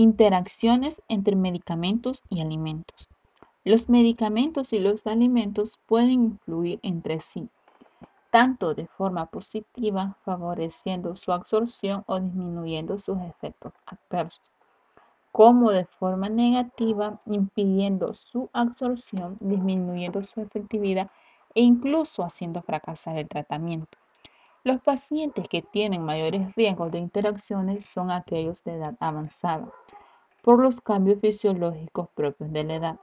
Interacciones entre medicamentos y alimentos. Los medicamentos y los alimentos pueden influir entre sí, tanto de forma positiva, favoreciendo su absorción o disminuyendo sus efectos adversos, como de forma negativa, impidiendo su absorción, disminuyendo su efectividad e incluso haciendo fracasar el tratamiento. Los pacientes que tienen mayores riesgos de interacciones son aquellos de edad avanzada, por los cambios fisiológicos propios de la edad.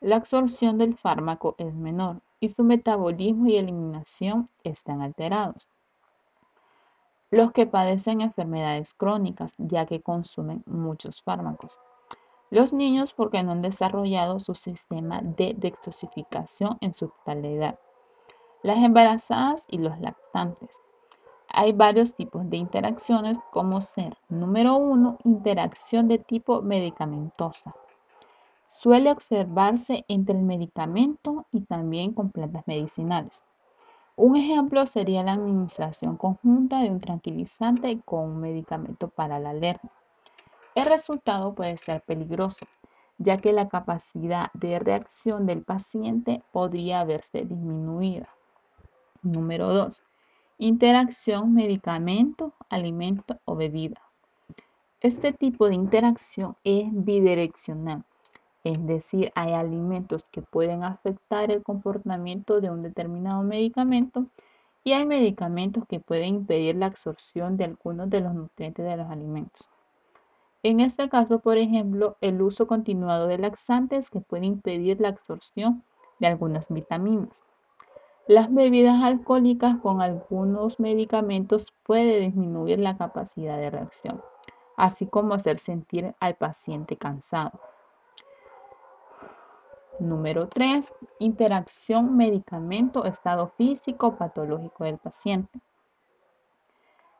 La absorción del fármaco es menor y su metabolismo y eliminación están alterados. Los que padecen enfermedades crónicas, ya que consumen muchos fármacos. Los niños porque no han desarrollado su sistema de detoxificación en su totalidad. Las embarazadas y los lactantes. Hay varios tipos de interacciones como ser, número uno, interacción de tipo medicamentosa. Suele observarse entre el medicamento y también con plantas medicinales. Un ejemplo sería la administración conjunta de un tranquilizante con un medicamento para la alergia. El resultado puede ser peligroso, ya que la capacidad de reacción del paciente podría verse disminuida. Número 2. Interacción medicamento, alimento o bebida. Este tipo de interacción es bidireccional, es decir, hay alimentos que pueden afectar el comportamiento de un determinado medicamento y hay medicamentos que pueden impedir la absorción de algunos de los nutrientes de los alimentos. En este caso, por ejemplo, el uso continuado de laxantes que puede impedir la absorción de algunas vitaminas. Las bebidas alcohólicas con algunos medicamentos puede disminuir la capacidad de reacción, así como hacer sentir al paciente cansado. Número 3. Interacción medicamento-estado físico patológico del paciente.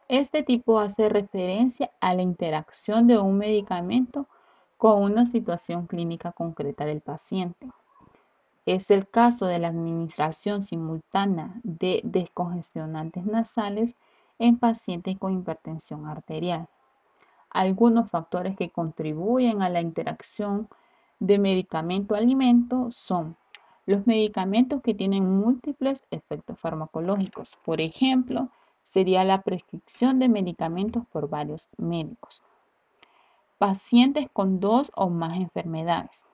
Este tipo hace referencia a la interacción de un medicamento con una situación clínica concreta del paciente. Es el caso de la administración simultánea de descongestionantes nasales en pacientes con hipertensión arterial. Algunos factores que contribuyen a la interacción de medicamento-alimento son los medicamentos que tienen múltiples efectos farmacológicos. Por ejemplo, sería la prescripción de medicamentos por varios médicos. Pacientes con dos o más enfermedades.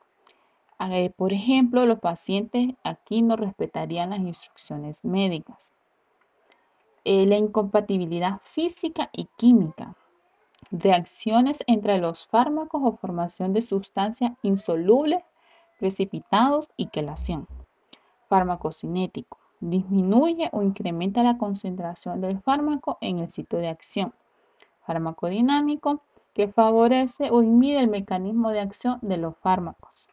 Por ejemplo, los pacientes aquí no respetarían las instrucciones médicas. Eh, la incompatibilidad física y química. Reacciones entre los fármacos o formación de sustancias insolubles, precipitados y quelación. Farmacocinético disminuye o incrementa la concentración del fármaco en el sitio de acción. Farmacodinámico, que favorece o impide el mecanismo de acción de los fármacos.